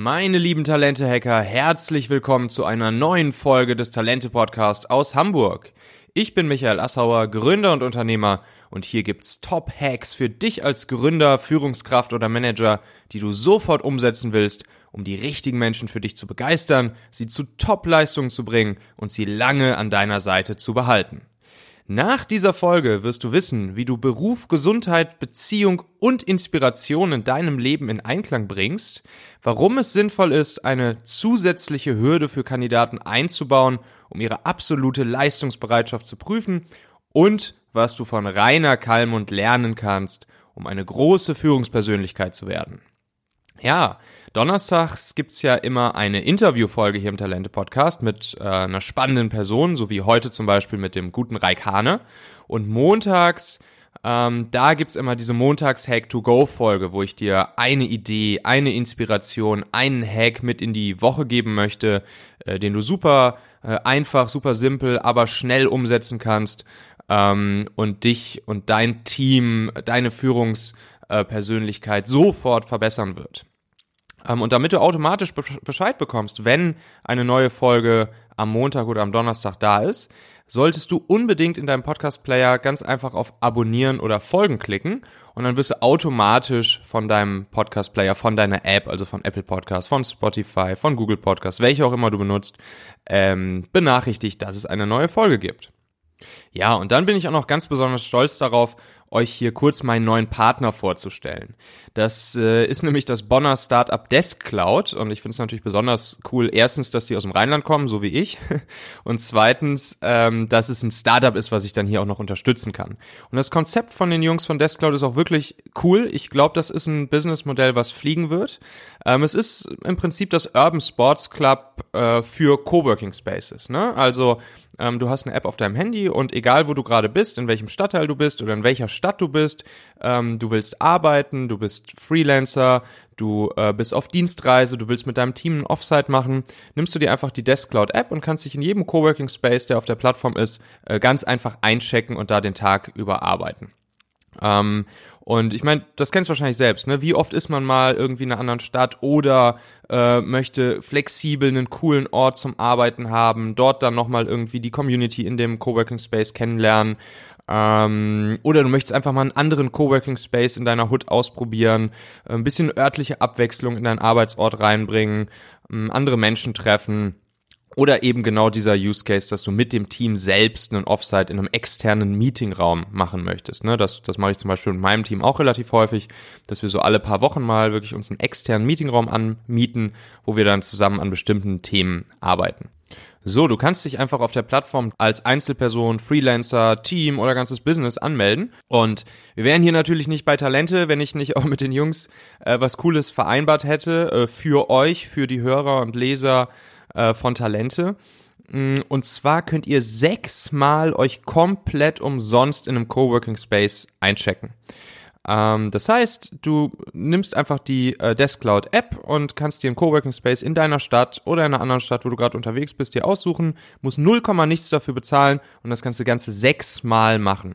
Meine lieben Talente-Hacker, herzlich willkommen zu einer neuen Folge des Talente-Podcast aus Hamburg. Ich bin Michael Assauer, Gründer und Unternehmer und hier gibt's Top-Hacks für dich als Gründer, Führungskraft oder Manager, die du sofort umsetzen willst, um die richtigen Menschen für dich zu begeistern, sie zu Top-Leistungen zu bringen und sie lange an deiner Seite zu behalten. Nach dieser Folge wirst du wissen, wie du Beruf, Gesundheit, Beziehung und Inspiration in deinem Leben in Einklang bringst, warum es sinnvoll ist, eine zusätzliche Hürde für Kandidaten einzubauen, um ihre absolute Leistungsbereitschaft zu prüfen und was du von Rainer Kallmund lernen kannst, um eine große Führungspersönlichkeit zu werden. Ja, donnerstags gibt's ja immer eine Interviewfolge hier im Talente-Podcast mit äh, einer spannenden Person, so wie heute zum Beispiel mit dem guten Reik Hane. Und montags, ähm, da gibt's immer diese Montags-Hack-to-Go-Folge, wo ich dir eine Idee, eine Inspiration, einen Hack mit in die Woche geben möchte, äh, den du super äh, einfach, super simpel, aber schnell umsetzen kannst ähm, und dich und dein Team, deine Führungspersönlichkeit sofort verbessern wird. Ähm, und damit du automatisch Bescheid bekommst, wenn eine neue Folge am Montag oder am Donnerstag da ist, solltest du unbedingt in deinem Podcast-Player ganz einfach auf Abonnieren oder Folgen klicken und dann wirst du automatisch von deinem Podcast-Player, von deiner App, also von Apple Podcasts, von Spotify, von Google Podcasts, welche auch immer du benutzt, ähm, benachrichtigt, dass es eine neue Folge gibt. Ja, und dann bin ich auch noch ganz besonders stolz darauf, euch hier kurz meinen neuen Partner vorzustellen. Das äh, ist nämlich das Bonner Startup Desk Cloud und ich finde es natürlich besonders cool, erstens, dass die aus dem Rheinland kommen, so wie ich, und zweitens, ähm, dass es ein Startup ist, was ich dann hier auch noch unterstützen kann. Und das Konzept von den Jungs von Desk Cloud ist auch wirklich cool. Ich glaube, das ist ein Businessmodell, was fliegen wird. Ähm, es ist im Prinzip das Urban Sports Club äh, für Coworking Spaces. Ne? Also ähm, du hast eine App auf deinem Handy und egal wo du gerade bist, in welchem Stadtteil du bist oder in welcher Stadt du bist, ähm, du willst arbeiten, du bist Freelancer, du äh, bist auf Dienstreise, du willst mit deinem Team ein Offsite machen, nimmst du dir einfach die Desk Cloud App und kannst dich in jedem Coworking Space, der auf der Plattform ist, äh, ganz einfach einchecken und da den Tag über arbeiten. Ähm, und ich meine, das kennst du wahrscheinlich selbst, ne? Wie oft ist man mal irgendwie in einer anderen Stadt oder äh, möchte flexibel einen coolen Ort zum Arbeiten haben, dort dann nochmal irgendwie die Community in dem Coworking Space kennenlernen. Ähm, oder du möchtest einfach mal einen anderen Coworking Space in deiner Hood ausprobieren, ein bisschen örtliche Abwechslung in deinen Arbeitsort reinbringen, ähm, andere Menschen treffen. Oder eben genau dieser Use Case, dass du mit dem Team selbst einen Offsite in einem externen Meetingraum machen möchtest. Ne? Das, das mache ich zum Beispiel mit meinem Team auch relativ häufig, dass wir so alle paar Wochen mal wirklich uns einen externen Meetingraum anmieten, wo wir dann zusammen an bestimmten Themen arbeiten. So, du kannst dich einfach auf der Plattform als Einzelperson, Freelancer, Team oder ganzes Business anmelden. Und wir wären hier natürlich nicht bei Talente, wenn ich nicht auch mit den Jungs äh, was Cooles vereinbart hätte äh, für euch, für die Hörer und Leser äh, von Talente. Mm, und zwar könnt ihr sechsmal euch komplett umsonst in einem Coworking Space einchecken. Ähm, das heißt, du nimmst einfach die äh, Deskcloud App und kannst dir einen Coworking Space in deiner Stadt oder in einer anderen Stadt, wo du gerade unterwegs bist, dir aussuchen, musst 0, nichts dafür bezahlen und das kannst du ganze sechsmal machen.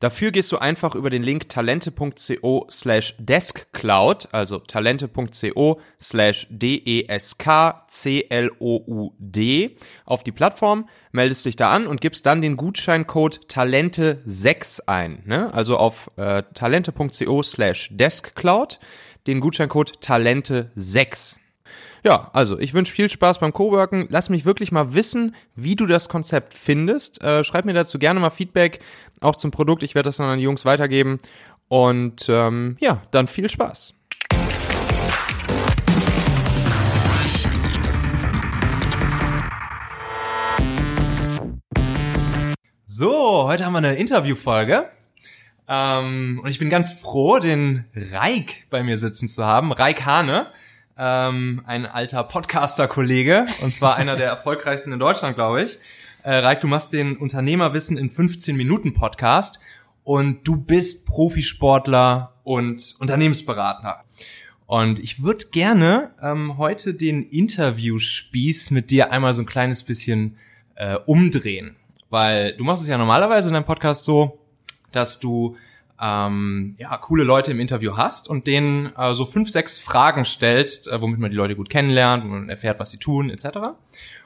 Dafür gehst du einfach über den Link talente.co slash deskcloud, also talente.co slash D-E-S-K-C-L-O-U-D auf die Plattform, meldest dich da an und gibst dann den Gutscheincode Talente6 ein. Ne? Also auf äh, talente.co slash deskcloud den Gutscheincode Talente6. Ja, also ich wünsche viel Spaß beim Coworken. Lass mich wirklich mal wissen, wie du das Konzept findest. Äh, schreib mir dazu gerne mal Feedback, auch zum Produkt. Ich werde das dann an die Jungs weitergeben. Und ähm, ja, dann viel Spaß. So, heute haben wir eine Interviewfolge. Ähm, und ich bin ganz froh, den Reik bei mir sitzen zu haben. Reik Hane ähm, ein alter Podcaster-Kollege, und zwar einer der erfolgreichsten in Deutschland, glaube ich. Äh, Reik, du machst den Unternehmerwissen in 15 Minuten Podcast und du bist Profisportler und Unternehmensberater. Und ich würde gerne ähm, heute den Interviewspieß mit dir einmal so ein kleines bisschen äh, umdrehen. Weil du machst es ja normalerweise in deinem Podcast so, dass du ähm, ja, coole Leute im Interview hast und denen äh, so fünf, sechs Fragen stellst, äh, womit man die Leute gut kennenlernt, man erfährt, was sie tun, etc.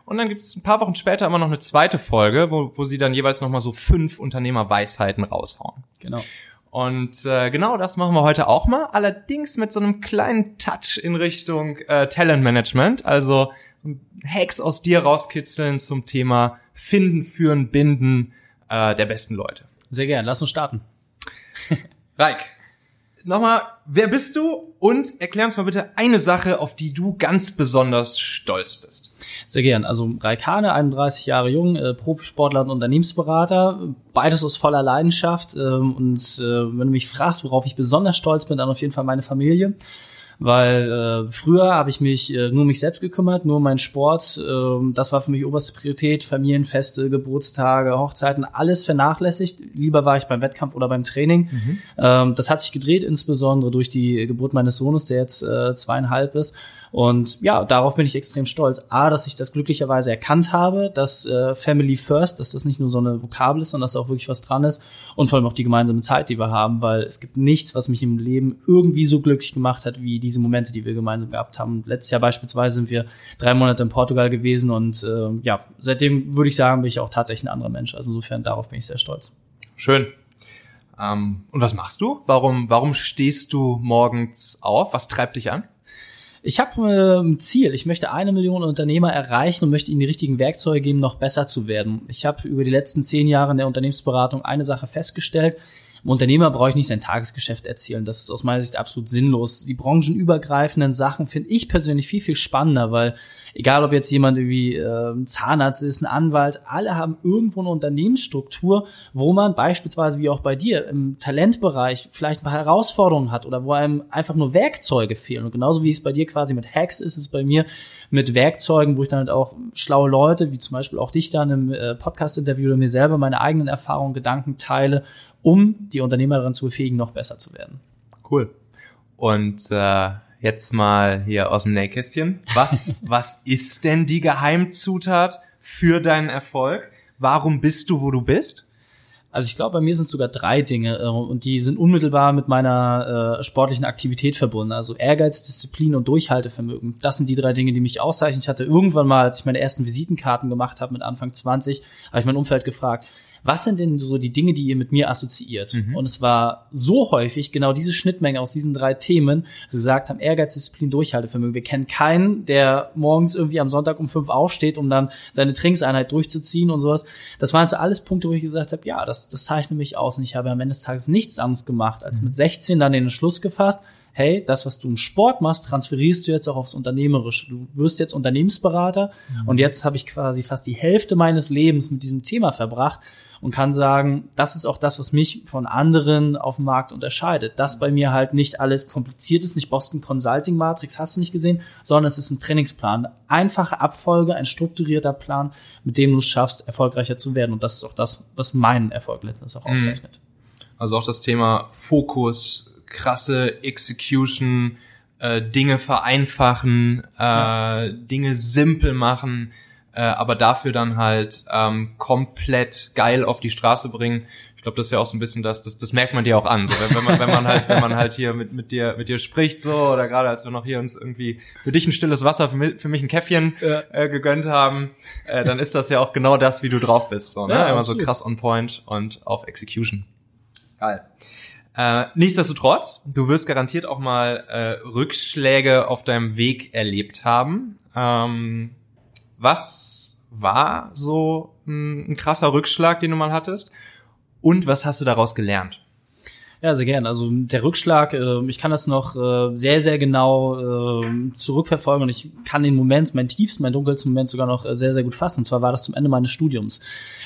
Und dann gibt es ein paar Wochen später immer noch eine zweite Folge, wo, wo sie dann jeweils nochmal so fünf Unternehmerweisheiten raushauen. Genau. Und äh, genau das machen wir heute auch mal, allerdings mit so einem kleinen Touch in Richtung äh, Talentmanagement, also Hacks aus dir rauskitzeln zum Thema Finden, Führen, Binden äh, der besten Leute. Sehr gern, lass uns starten. Reik, nochmal, wer bist du? Und erklär uns mal bitte eine Sache, auf die du ganz besonders stolz bist. Sehr gern. Also Raikane, 31 Jahre jung, äh, Profisportler und Unternehmensberater. Beides aus voller Leidenschaft. Ähm, und äh, wenn du mich fragst, worauf ich besonders stolz bin, dann auf jeden Fall meine Familie weil äh, früher habe ich mich äh, nur um mich selbst gekümmert, nur um meinen Sport. Äh, das war für mich oberste Priorität. Familienfeste, Geburtstage, Hochzeiten, alles vernachlässigt. Lieber war ich beim Wettkampf oder beim Training. Mhm. Ähm, das hat sich gedreht, insbesondere durch die Geburt meines Sohnes, der jetzt äh, zweieinhalb ist. Und ja, darauf bin ich extrem stolz. A, dass ich das glücklicherweise erkannt habe, dass äh, Family First, dass das nicht nur so eine Vokabel ist, sondern dass da auch wirklich was dran ist. Und vor allem auch die gemeinsame Zeit, die wir haben, weil es gibt nichts, was mich im Leben irgendwie so glücklich gemacht hat, wie diese Momente, die wir gemeinsam gehabt haben. Letztes Jahr beispielsweise sind wir drei Monate in Portugal gewesen und äh, ja, seitdem würde ich sagen, bin ich auch tatsächlich ein anderer Mensch. Also insofern darauf bin ich sehr stolz. Schön. Ähm, und was machst du? Warum, warum stehst du morgens auf? Was treibt dich an? Ich habe äh, ein Ziel. Ich möchte eine Million Unternehmer erreichen und möchte ihnen die richtigen Werkzeuge geben, noch besser zu werden. Ich habe über die letzten zehn Jahre in der Unternehmensberatung eine Sache festgestellt. Im Unternehmer brauche ich nicht sein Tagesgeschäft erzählen. Das ist aus meiner Sicht absolut sinnlos. Die branchenübergreifenden Sachen finde ich persönlich viel, viel spannender, weil egal ob jetzt jemand wie äh, ein Zahnarzt ist, ein Anwalt, alle haben irgendwo eine Unternehmensstruktur, wo man beispielsweise wie auch bei dir im Talentbereich vielleicht ein paar Herausforderungen hat oder wo einem einfach nur Werkzeuge fehlen. Und genauso wie es bei dir quasi mit Hacks ist, ist es bei mir mit Werkzeugen, wo ich dann halt auch schlaue Leute, wie zum Beispiel auch dich dann im äh, Podcast-Interview oder mir selber meine eigenen Erfahrungen, Gedanken teile um die Unternehmer daran zu befähigen, noch besser zu werden. Cool. Und äh, jetzt mal hier aus dem Nähkästchen. Was, was ist denn die Geheimzutat für deinen Erfolg? Warum bist du, wo du bist? Also ich glaube, bei mir sind sogar drei Dinge äh, und die sind unmittelbar mit meiner äh, sportlichen Aktivität verbunden. Also Ehrgeiz, Disziplin und Durchhaltevermögen. Das sind die drei Dinge, die mich auszeichnen. Ich hatte irgendwann mal, als ich meine ersten Visitenkarten gemacht habe mit Anfang 20, habe ich mein Umfeld gefragt, was sind denn so die Dinge, die ihr mit mir assoziiert? Mhm. Und es war so häufig genau diese Schnittmenge aus diesen drei Themen, dass sie gesagt haben, Ehrgeiz, Disziplin, Durchhaltevermögen. Wir kennen keinen, der morgens irgendwie am Sonntag um fünf aufsteht, um dann seine Trainingseinheit durchzuziehen und sowas. Das waren so alles Punkte, wo ich gesagt habe, ja, das, das zeichnet mich aus. Und ich habe am Ende des Tages nichts anderes gemacht, als mhm. mit 16 dann den Entschluss gefasst, hey, das, was du im Sport machst, transferierst du jetzt auch aufs Unternehmerische. Du wirst jetzt Unternehmensberater mhm. und jetzt habe ich quasi fast die Hälfte meines Lebens mit diesem Thema verbracht und kann sagen, das ist auch das, was mich von anderen auf dem Markt unterscheidet. Dass bei mir halt nicht alles kompliziert ist, nicht Boston Consulting Matrix, hast du nicht gesehen, sondern es ist ein Trainingsplan. Einfache Abfolge, ein strukturierter Plan, mit dem du es schaffst, erfolgreicher zu werden. Und das ist auch das, was meinen Erfolg letztens auch mhm. auszeichnet. Also auch das Thema Fokus, krasse Execution, äh, Dinge vereinfachen, äh, ja. Dinge simpel machen, äh, aber dafür dann halt ähm, komplett geil auf die Straße bringen. Ich glaube, das ist ja auch so ein bisschen das, das, das merkt man dir auch an. So, wenn, man, wenn man halt, wenn man halt hier mit, mit dir, mit dir spricht, so, oder gerade als wir noch hier uns irgendwie für dich ein stilles Wasser, für mich, für mich ein Käffchen ja. äh, gegönnt haben, äh, dann ist das ja auch genau das, wie du drauf bist. So, ne? Ja, Immer so krass on point und auf Execution. Geil. Äh, nichtsdestotrotz, du wirst garantiert auch mal äh, Rückschläge auf deinem Weg erlebt haben. Ähm, was war so ein, ein krasser Rückschlag, den du mal hattest? Und was hast du daraus gelernt? Ja, sehr gern. Also der Rückschlag, äh, ich kann das noch äh, sehr, sehr genau äh, zurückverfolgen und ich kann den Moment, meinen tiefsten, meinen dunkelsten Moment sogar noch äh, sehr, sehr gut fassen. Und zwar war das zum Ende meines Studiums.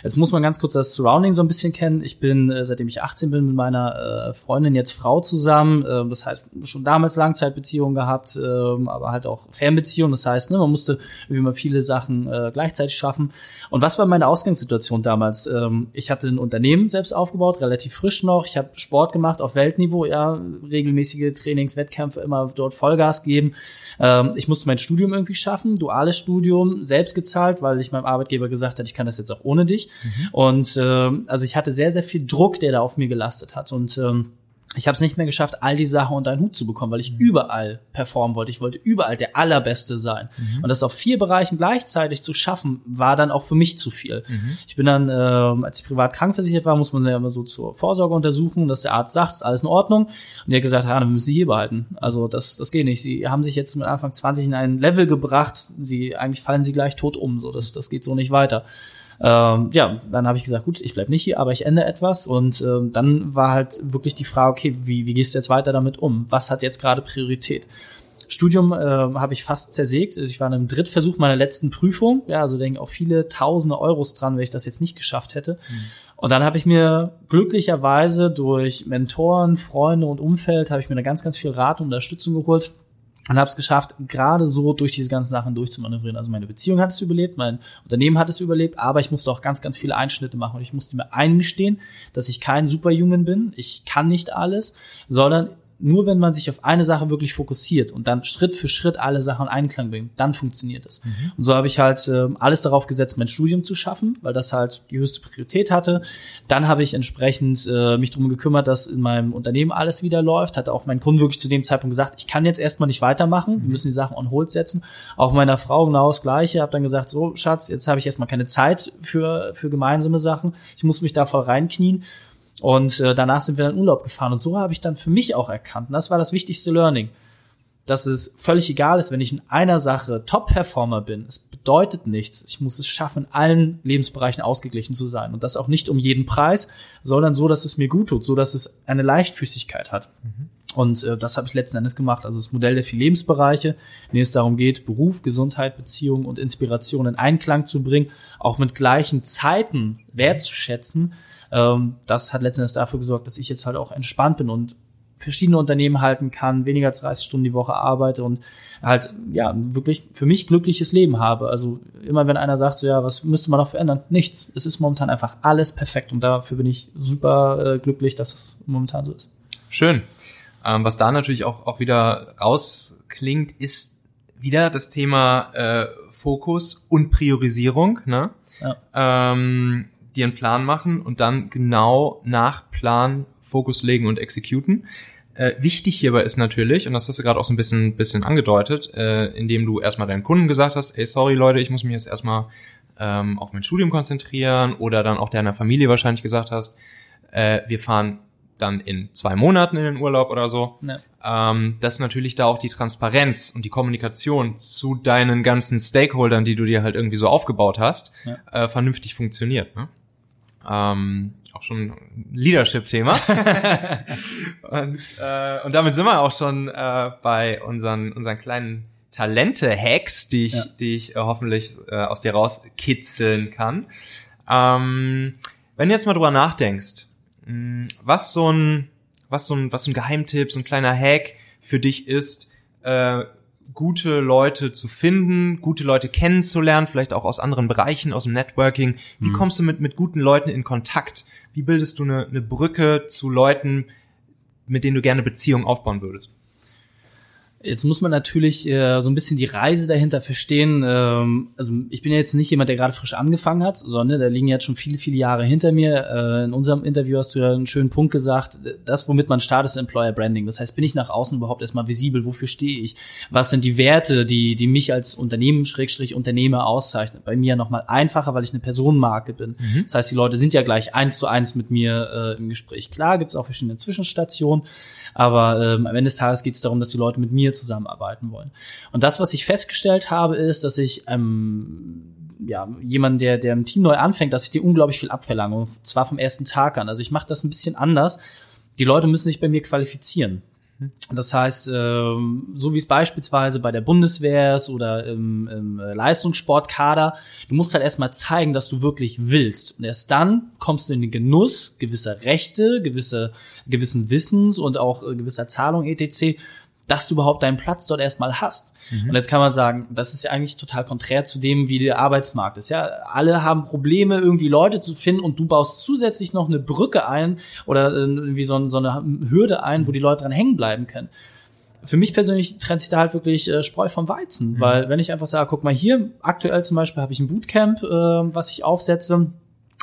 Jetzt muss man ganz kurz das Surrounding so ein bisschen kennen. Ich bin, äh, seitdem ich 18 bin, mit meiner äh, Freundin jetzt Frau zusammen. Äh, das heißt, schon damals Langzeitbeziehungen gehabt, äh, aber halt auch Fernbeziehungen. Das heißt, ne, man musste irgendwie mal viele Sachen äh, gleichzeitig schaffen. Und was war meine Ausgangssituation damals? Ähm, ich hatte ein Unternehmen selbst aufgebaut, relativ frisch noch. Ich habe Sport gemacht gemacht auf Weltniveau, ja, regelmäßige Trainings, Wettkämpfe, immer dort Vollgas geben. Ähm, ich musste mein Studium irgendwie schaffen, duales Studium, selbst gezahlt, weil ich meinem Arbeitgeber gesagt hat, ich kann das jetzt auch ohne dich. Mhm. Und ähm, also ich hatte sehr, sehr viel Druck, der da auf mir gelastet hat. Und ähm, ich habe es nicht mehr geschafft, all die Sachen unter einen Hut zu bekommen, weil ich mhm. überall performen wollte. Ich wollte überall der Allerbeste sein. Mhm. Und das auf vier Bereichen gleichzeitig zu schaffen, war dann auch für mich zu viel. Mhm. Ich bin dann, äh, als ich privat krankversichert war, muss man ja immer so zur Vorsorge untersuchen, dass der Arzt sagt, ist alles in Ordnung. Und er hat gesagt, ja, dann müssen Sie hier behalten. Also das, das geht nicht. Sie haben sich jetzt mit Anfang 20 in ein Level gebracht. Sie, eigentlich fallen Sie gleich tot um. So, das, das geht so nicht weiter. Ähm, ja, dann habe ich gesagt, gut, ich bleib nicht hier, aber ich ändere etwas. Und ähm, dann war halt wirklich die Frage, okay, wie, wie gehst du jetzt weiter damit um? Was hat jetzt gerade Priorität? Studium äh, habe ich fast zersägt. Also ich war in einem Drittversuch meiner letzten Prüfung. Ja, also denke auch viele tausende Euros dran, wenn ich das jetzt nicht geschafft hätte. Mhm. Und dann habe ich mir glücklicherweise durch Mentoren, Freunde und Umfeld habe ich mir da ganz, ganz viel Rat und Unterstützung geholt und habe es geschafft, gerade so durch diese ganzen Sachen durchzumanövrieren. Also meine Beziehung hat es überlebt, mein Unternehmen hat es überlebt, aber ich musste auch ganz, ganz viele Einschnitte machen und ich musste mir eingestehen, dass ich kein Superhuman bin. Ich kann nicht alles, sondern nur wenn man sich auf eine Sache wirklich fokussiert und dann Schritt für Schritt alle Sachen in Einklang bringt, dann funktioniert es. Mhm. Und so habe ich halt äh, alles darauf gesetzt, mein Studium zu schaffen, weil das halt die höchste Priorität hatte. Dann habe ich entsprechend äh, mich darum gekümmert, dass in meinem Unternehmen alles wieder läuft. Hatte auch mein Kunden wirklich zu dem Zeitpunkt gesagt, ich kann jetzt erstmal nicht weitermachen, wir mhm. müssen die Sachen on hold setzen. Auch meiner Frau genau das Gleiche. Habe dann gesagt, so Schatz, jetzt habe ich erstmal keine Zeit für für gemeinsame Sachen. Ich muss mich da voll reinknien. Und äh, danach sind wir dann in Urlaub gefahren. Und so habe ich dann für mich auch erkannt, und das war das wichtigste Learning, dass es völlig egal ist, wenn ich in einer Sache Top-Performer bin. Es bedeutet nichts. Ich muss es schaffen, in allen Lebensbereichen ausgeglichen zu sein. Und das auch nicht um jeden Preis, sondern so, dass es mir gut tut, so dass es eine Leichtfüßigkeit hat. Mhm. Und äh, das habe ich letzten Endes gemacht. Also das Modell der vier Lebensbereiche, in denen es darum geht, Beruf, Gesundheit, Beziehung und Inspiration in Einklang zu bringen, auch mit gleichen Zeiten wertzuschätzen ähm, das hat letztendlich dafür gesorgt, dass ich jetzt halt auch entspannt bin und verschiedene Unternehmen halten kann, weniger als 30 Stunden die Woche arbeite und halt, ja, wirklich für mich glückliches Leben habe. Also immer wenn einer sagt, so ja, was müsste man noch verändern? Nichts. Es ist momentan einfach alles perfekt und dafür bin ich super äh, glücklich, dass es momentan so ist. Schön. Ähm, was da natürlich auch, auch wieder rausklingt, ist wieder das Thema äh, Fokus und Priorisierung. Ne? Ja. Ähm, dir einen Plan machen und dann genau nach Plan Fokus legen und exekuten. Äh, wichtig hierbei ist natürlich, und das hast du gerade auch so ein bisschen, bisschen angedeutet, äh, indem du erstmal deinen Kunden gesagt hast, ey, sorry Leute, ich muss mich jetzt erstmal ähm, auf mein Studium konzentrieren oder dann auch deiner Familie wahrscheinlich gesagt hast, äh, wir fahren dann in zwei Monaten in den Urlaub oder so. Ja. Ähm, dass natürlich da auch die Transparenz und die Kommunikation zu deinen ganzen Stakeholdern, die du dir halt irgendwie so aufgebaut hast, ja. äh, vernünftig funktioniert. Ne? Ähm, auch schon Leadership-Thema. und, äh, und damit sind wir auch schon äh, bei unseren, unseren kleinen Talente-Hacks, die ich, ja. die ich äh, hoffentlich äh, aus dir rauskitzeln kann. Ähm, wenn du jetzt mal drüber nachdenkst, mh, hm, was so ein, was so ein, was so ein Geheimtipp, so ein kleiner Hack für dich ist, äh, gute Leute zu finden, gute Leute kennenzulernen, vielleicht auch aus anderen Bereichen, aus dem Networking. Wie mhm. kommst du mit, mit guten Leuten in Kontakt? Wie bildest du eine, eine Brücke zu Leuten, mit denen du gerne Beziehungen aufbauen würdest? Jetzt muss man natürlich äh, so ein bisschen die Reise dahinter verstehen. Ähm, also ich bin ja jetzt nicht jemand, der gerade frisch angefangen hat, sondern da liegen jetzt schon viele, viele Jahre hinter mir. Äh, in unserem Interview hast du ja einen schönen Punkt gesagt. Das, womit man startet, ist Employer Branding. Das heißt, bin ich nach außen überhaupt erstmal visibel? Wofür stehe ich? Was sind die Werte, die, die mich als Unternehmen, Schrägstrich Unternehmer auszeichnen? Bei mir nochmal einfacher, weil ich eine Personenmarke bin. Mhm. Das heißt, die Leute sind ja gleich eins zu eins mit mir äh, im Gespräch. Klar, gibt's auch verschiedene Zwischenstationen. Aber ähm, am Ende des Tages geht es darum, dass die Leute mit mir zusammenarbeiten wollen. Und das, was ich festgestellt habe, ist, dass ich ähm, ja, jemand, der, der im Team neu anfängt, dass ich dir unglaublich viel abverlange. Und zwar vom ersten Tag an. Also ich mache das ein bisschen anders. Die Leute müssen sich bei mir qualifizieren. Das heißt, ähm, so wie es beispielsweise bei der Bundeswehr ist oder im, im Leistungssportkader, du musst halt erstmal zeigen, dass du wirklich willst. Und erst dann kommst du in den Genuss gewisser Rechte, gewisse, gewissen Wissens und auch äh, gewisser Zahlung etc., dass du überhaupt deinen Platz dort erstmal hast. Mhm. Und jetzt kann man sagen, das ist ja eigentlich total konträr zu dem, wie der Arbeitsmarkt ist. Ja, alle haben Probleme, irgendwie Leute zu finden und du baust zusätzlich noch eine Brücke ein oder irgendwie so, so eine Hürde ein, wo die Leute dran hängen bleiben können für mich persönlich trennt sich da halt wirklich äh, Spreu vom Weizen, mhm. weil wenn ich einfach sage, guck mal hier, aktuell zum Beispiel habe ich ein Bootcamp, äh, was ich aufsetze,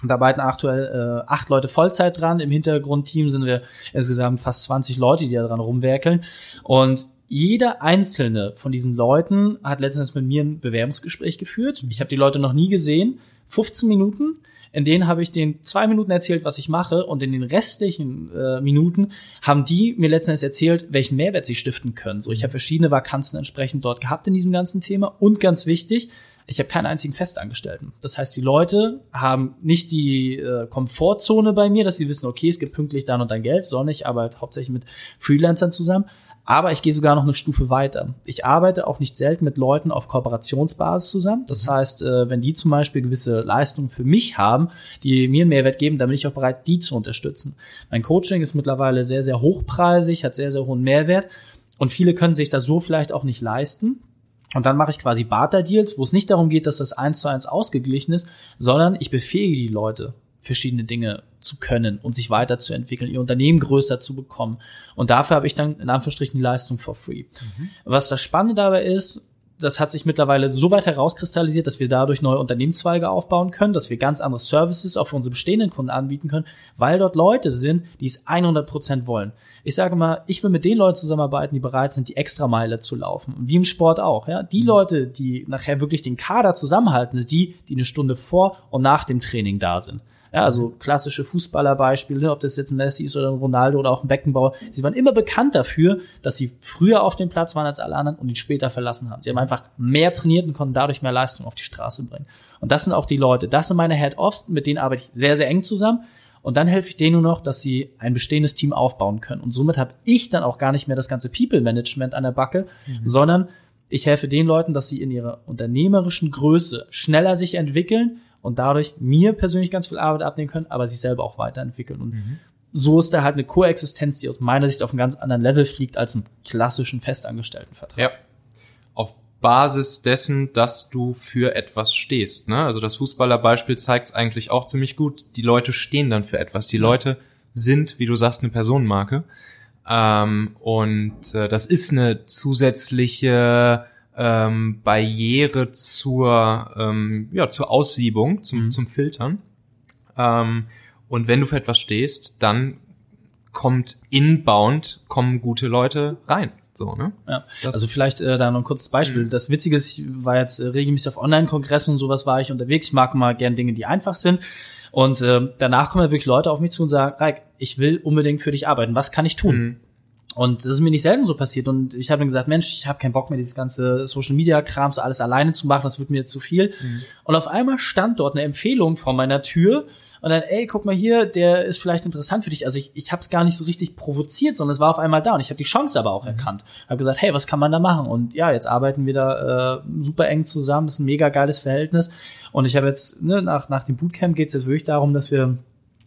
da arbeiten aktuell äh, acht Leute Vollzeit dran. Im Hintergrundteam sind wir insgesamt fast 20 Leute, die da dran rumwerkeln. Und jeder einzelne von diesen Leuten hat letztens mit mir ein Bewerbungsgespräch geführt. Ich habe die Leute noch nie gesehen. 15 Minuten. In denen habe ich denen zwei Minuten erzählt, was ich mache, und in den restlichen äh, Minuten haben die mir letztens erzählt, welchen Mehrwert sie stiften können. So, ich habe verschiedene Vakanzen entsprechend dort gehabt in diesem ganzen Thema. Und ganz wichtig, ich habe keinen einzigen Festangestellten. Das heißt, die Leute haben nicht die äh, Komfortzone bei mir, dass sie wissen, okay, es gibt pünktlich dann und dann Geld, sondern ich arbeite hauptsächlich mit Freelancern zusammen. Aber ich gehe sogar noch eine Stufe weiter. Ich arbeite auch nicht selten mit Leuten auf Kooperationsbasis zusammen. Das mhm. heißt, äh, wenn die zum Beispiel gewisse Leistungen für mich haben, die mir einen Mehrwert geben, dann bin ich auch bereit, die zu unterstützen. Mein Coaching ist mittlerweile sehr, sehr hochpreisig, hat sehr, sehr hohen Mehrwert. Und viele können sich das so vielleicht auch nicht leisten. Und dann mache ich quasi Barter-Deals, wo es nicht darum geht, dass das eins zu eins ausgeglichen ist, sondern ich befähige die Leute verschiedene Dinge zu können und sich weiterzuentwickeln, ihr Unternehmen größer zu bekommen. Und dafür habe ich dann in Anführungsstrichen die Leistung for free. Mhm. Was das Spannende dabei ist, das hat sich mittlerweile so weit herauskristallisiert, dass wir dadurch neue Unternehmenszweige aufbauen können, dass wir ganz andere Services auch für unsere bestehenden Kunden anbieten können, weil dort Leute sind, die es 100 Prozent wollen. Ich sage mal, ich will mit den Leuten zusammenarbeiten, die bereit sind, die Extrameile zu laufen. wie im Sport auch. Ja? Die mhm. Leute, die nachher wirklich den Kader zusammenhalten, sind die, die eine Stunde vor und nach dem Training da sind. Ja, also klassische Fußballerbeispiele, ob das jetzt ein Messi ist oder ein Ronaldo oder auch ein Beckenbauer. Sie waren immer bekannt dafür, dass sie früher auf dem Platz waren als alle anderen und ihn später verlassen haben. Sie haben einfach mehr trainiert und konnten dadurch mehr Leistung auf die Straße bringen. Und das sind auch die Leute. Das sind meine Head-Offs, mit denen arbeite ich sehr, sehr eng zusammen. Und dann helfe ich denen nur noch, dass sie ein bestehendes Team aufbauen können. Und somit habe ich dann auch gar nicht mehr das ganze People-Management an der Backe, mhm. sondern ich helfe den Leuten, dass sie in ihrer unternehmerischen Größe schneller sich entwickeln und dadurch mir persönlich ganz viel Arbeit abnehmen können, aber sich selber auch weiterentwickeln. Und mhm. so ist da halt eine Koexistenz, die aus meiner Sicht auf einem ganz anderen Level fliegt als im klassischen Festangestelltenvertrag. Ja. Auf Basis dessen, dass du für etwas stehst. Ne? Also das Fußballerbeispiel zeigt es eigentlich auch ziemlich gut. Die Leute stehen dann für etwas. Die Leute sind, wie du sagst, eine Personenmarke. Ähm, und äh, das ist eine zusätzliche ähm, Barriere zur, ähm, ja, zur Aussiebung, zum, mhm. zum Filtern. Ähm, und wenn du für etwas stehst, dann kommt inbound, kommen gute Leute rein. So, ne? Ja. Das also vielleicht äh, da noch ein kurzes Beispiel. Mhm. Das Witzige ist, ich war jetzt äh, regelmäßig auf Online-Kongressen und sowas war ich unterwegs. Ich mag mal gern Dinge, die einfach sind. Und äh, danach kommen ja wirklich Leute auf mich zu und sagen, Reik, ich will unbedingt für dich arbeiten. Was kann ich tun? Mhm. Und das ist mir nicht selten so passiert. Und ich habe dann gesagt, Mensch, ich habe keinen Bock mehr, dieses ganze Social Media Krams alles alleine zu machen, das wird mir zu viel. Mhm. Und auf einmal stand dort eine Empfehlung vor meiner Tür. Und dann, ey, guck mal hier, der ist vielleicht interessant für dich. Also ich, ich habe es gar nicht so richtig provoziert, sondern es war auf einmal da. Und ich habe die Chance aber auch mhm. erkannt. Habe gesagt, hey, was kann man da machen? Und ja, jetzt arbeiten wir da äh, super eng zusammen. Das ist ein mega geiles Verhältnis. Und ich habe jetzt, ne, nach, nach dem Bootcamp geht es jetzt wirklich darum, dass wir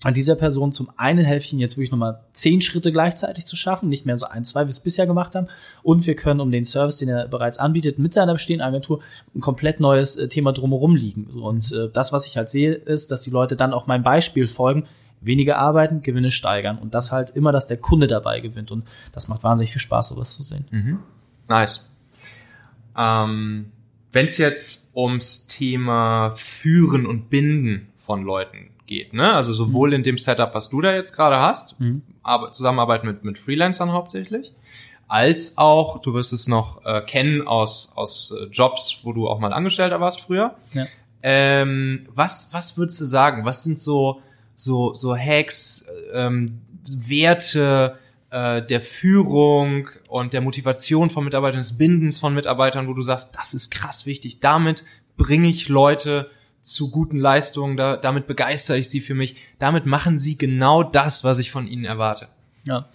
an dieser Person zum einen helfen, jetzt wirklich nochmal zehn Schritte gleichzeitig zu schaffen, nicht mehr so ein, zwei, wie es bisher gemacht haben. Und wir können um den Service, den er bereits anbietet, mit seiner bestehenden Agentur ein komplett neues äh, Thema drumherum liegen. Und äh, das, was ich halt sehe, ist, dass die Leute dann auch meinem Beispiel folgen, weniger arbeiten, Gewinne steigern. Und das halt immer, dass der Kunde dabei gewinnt. Und das macht wahnsinnig viel Spaß, sowas zu sehen. Mhm. Nice. Ähm, Wenn es jetzt ums Thema Führen und Binden von Leuten geht. Ne? Also sowohl mhm. in dem Setup, was du da jetzt gerade hast, mhm. aber Zusammenarbeit mit, mit Freelancern hauptsächlich, als auch, du wirst es noch äh, kennen aus, aus äh, Jobs, wo du auch mal Angestellter warst früher. Ja. Ähm, was, was würdest du sagen? Was sind so, so, so Hacks, ähm, Werte äh, der Führung und der Motivation von Mitarbeitern, des Bindens von Mitarbeitern, wo du sagst, das ist krass wichtig. Damit bringe ich Leute zu guten Leistungen, da, damit begeistere ich sie für mich. Damit machen sie genau das, was ich von ihnen erwarte. Ja.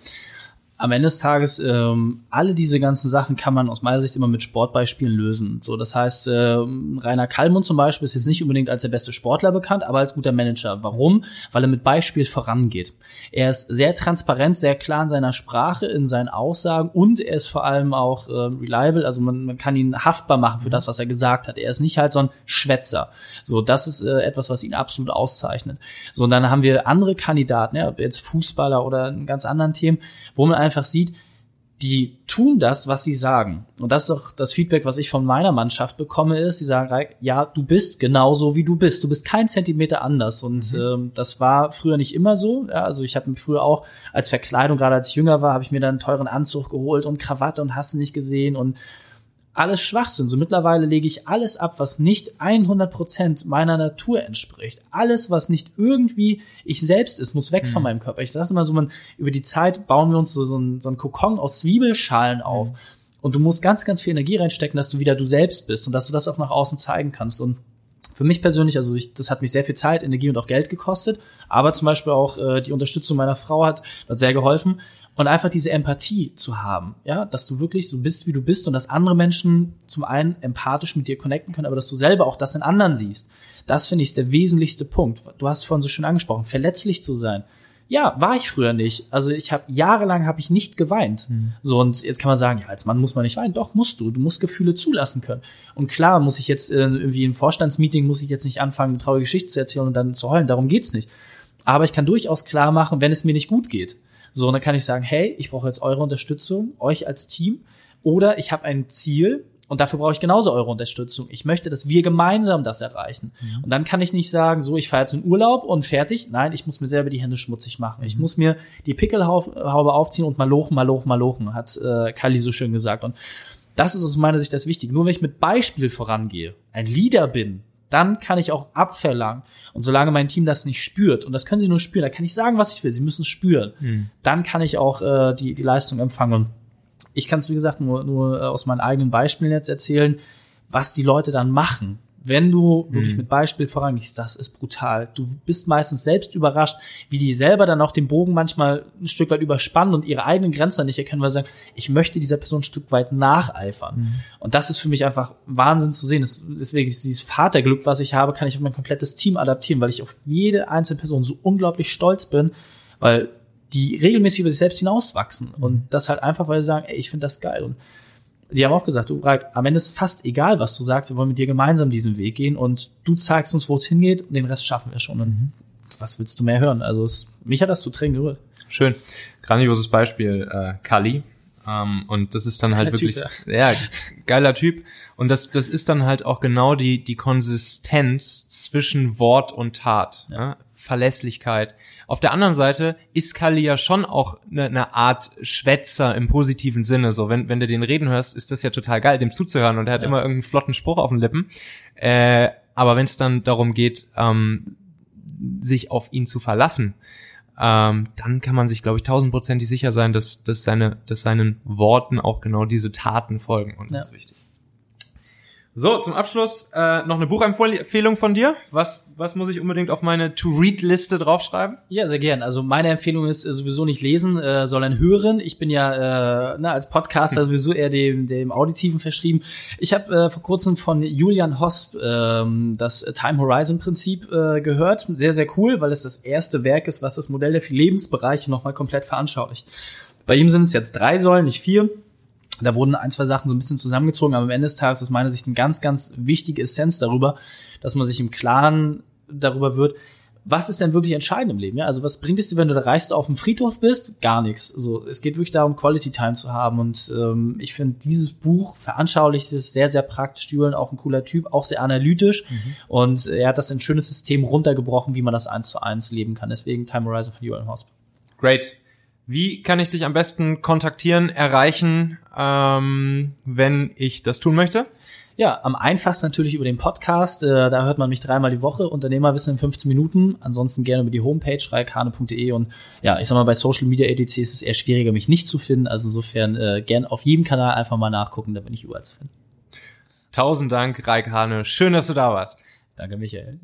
Am Ende des Tages, ähm, alle diese ganzen Sachen kann man aus meiner Sicht immer mit Sportbeispielen lösen. So, das heißt, ähm, Rainer Kallmund zum Beispiel ist jetzt nicht unbedingt als der beste Sportler bekannt, aber als guter Manager. Warum? Weil er mit Beispiel vorangeht. Er ist sehr transparent, sehr klar in seiner Sprache, in seinen Aussagen und er ist vor allem auch äh, reliable. Also man, man kann ihn haftbar machen für das, was er gesagt hat. Er ist nicht halt so ein Schwätzer. So, das ist äh, etwas, was ihn absolut auszeichnet. So, und dann haben wir andere Kandidaten, ja, jetzt Fußballer oder in ganz anderen Themen, wo man einfach sieht, die tun das, was sie sagen. Und das ist auch das Feedback, was ich von meiner Mannschaft bekomme, ist, sie sagen, ja, du bist genauso, wie du bist. Du bist kein Zentimeter anders. Und mhm. ähm, das war früher nicht immer so. Ja, also ich habe mir früher auch als Verkleidung, gerade als ich jünger war, habe ich mir dann einen teuren Anzug geholt und Krawatte und hast du nicht gesehen und alles Schwachsinn. So mittlerweile lege ich alles ab, was nicht 100% meiner Natur entspricht. Alles, was nicht irgendwie ich selbst ist, muss weg mhm. von meinem Körper. Ich sage immer so, man, über die Zeit bauen wir uns so, so, ein, so ein Kokon aus Zwiebelschalen auf. Mhm. Und du musst ganz, ganz viel Energie reinstecken, dass du wieder du selbst bist und dass du das auch nach außen zeigen kannst. Und für mich persönlich, also ich, das hat mich sehr viel Zeit, Energie und auch Geld gekostet, aber zum Beispiel auch äh, die Unterstützung meiner Frau hat, hat sehr geholfen und einfach diese Empathie zu haben, ja, dass du wirklich so bist, wie du bist und dass andere Menschen zum einen empathisch mit dir connecten können, aber dass du selber auch das in anderen siehst. Das finde ich ist der wesentlichste Punkt. Du hast vorhin so schön angesprochen, verletzlich zu sein. Ja, war ich früher nicht. Also ich habe jahrelang habe ich nicht geweint. Mhm. So und jetzt kann man sagen, ja, als Mann muss man nicht weinen. Doch musst du. Du musst Gefühle zulassen können. Und klar muss ich jetzt äh, irgendwie im Vorstandsmeeting muss ich jetzt nicht anfangen, eine traurige Geschichte zu erzählen und dann zu heulen. Darum geht's nicht. Aber ich kann durchaus klar machen, wenn es mir nicht gut geht. So, und dann kann ich sagen, hey, ich brauche jetzt eure Unterstützung, euch als Team. Oder ich habe ein Ziel und dafür brauche ich genauso eure Unterstützung. Ich möchte, dass wir gemeinsam das erreichen. Mhm. Und dann kann ich nicht sagen, so, ich fahre jetzt in Urlaub und fertig. Nein, ich muss mir selber die Hände schmutzig machen. Mhm. Ich muss mir die Pickelhaube aufziehen und malochen, malochen, malochen, hat äh, Kali so schön gesagt. Und das ist aus meiner Sicht das Wichtige. Nur wenn ich mit Beispiel vorangehe, ein Leader bin, dann kann ich auch abverlangen. Und solange mein Team das nicht spürt, und das können sie nur spüren, da kann ich sagen, was ich will, sie müssen es spüren, mhm. dann kann ich auch äh, die, die Leistung empfangen. Ich kann es, wie gesagt, nur, nur äh, aus meinen eigenen Beispielen jetzt erzählen, was die Leute dann machen wenn du wirklich mhm. mit Beispiel vorangehst, das ist brutal. Du bist meistens selbst überrascht, wie die selber dann auch den Bogen manchmal ein Stück weit überspannen und ihre eigenen Grenzen nicht erkennen, weil sie sagen, ich möchte dieser Person ein Stück weit nacheifern. Mhm. Und das ist für mich einfach Wahnsinn zu sehen. Das, deswegen ist dieses Vaterglück, was ich habe, kann ich auf mein komplettes Team adaptieren, weil ich auf jede einzelne Person so unglaublich stolz bin, weil die regelmäßig über sich selbst hinauswachsen. Mhm. Und das halt einfach, weil sie sagen, ey, ich finde das geil. Und die haben auch gesagt, du, Ralf, am Ende ist fast egal, was du sagst, wir wollen mit dir gemeinsam diesen Weg gehen und du zeigst uns, wo es hingeht und den Rest schaffen wir schon. Und mhm. was willst du mehr hören? Also es, mich hat das zu Tränen gerührt. Schön. Grandioses Beispiel, äh, Kali. Ähm, und das ist dann halt geiler wirklich, typ, ja. ja, geiler Typ. Und das, das ist dann halt auch genau die, die Konsistenz zwischen Wort und Tat. Ja. ja? Verlässlichkeit. Auf der anderen Seite ist Kali ja schon auch eine, eine Art Schwätzer im positiven Sinne. So, wenn, wenn du den reden hörst, ist das ja total geil, dem zuzuhören und er hat ja. immer irgendeinen flotten Spruch auf den Lippen. Äh, aber wenn es dann darum geht, ähm, sich auf ihn zu verlassen, ähm, dann kann man sich, glaube ich, tausendprozentig sicher sein, dass, dass, seine, dass seinen Worten auch genau diese Taten folgen. Und das ja. ist wichtig. So, zum Abschluss äh, noch eine Buchempfehlung von dir. Was, was muss ich unbedingt auf meine To-Read-Liste draufschreiben? Ja, sehr gern. Also meine Empfehlung ist äh, sowieso nicht lesen, äh, sondern hören. Ich bin ja äh, na, als Podcaster sowieso eher dem, dem Auditiven verschrieben. Ich habe äh, vor kurzem von Julian Hosp ähm, das Time Horizon Prinzip äh, gehört. Sehr, sehr cool, weil es das erste Werk ist, was das Modell der vier Lebensbereiche nochmal komplett veranschaulicht. Bei ihm sind es jetzt drei Säulen, nicht vier. Da wurden ein, zwei Sachen so ein bisschen zusammengezogen, aber am Ende des Tages aus meiner Sicht eine ganz, ganz wichtige Essenz darüber, dass man sich im Klaren darüber wird, was ist denn wirklich entscheidend im Leben? Ja? Also was bringt es dir, wenn du da reist auf dem Friedhof bist? Gar nichts. So, es geht wirklich darum, Quality Time zu haben. Und ähm, ich finde, dieses Buch veranschaulicht es sehr, sehr praktisch. Julian auch ein cooler Typ, auch sehr analytisch. Mhm. Und er hat das in ein schönes System runtergebrochen, wie man das eins zu eins leben kann. Deswegen Time Horizon von Julian Hosp. Great. Wie kann ich dich am besten kontaktieren, erreichen, ähm, wenn ich das tun möchte? Ja, am einfachsten natürlich über den Podcast. Äh, da hört man mich dreimal die Woche. Unternehmerwissen in 15 Minuten. Ansonsten gerne über die Homepage reikane.de und ja, ich sag mal, bei Social Media EDC ist es eher schwieriger, mich nicht zu finden. Also insofern äh, gern auf jedem Kanal einfach mal nachgucken, da bin ich überall zu finden. Tausend Dank, Raik Hane. Schön, dass du da warst. Danke, Michael.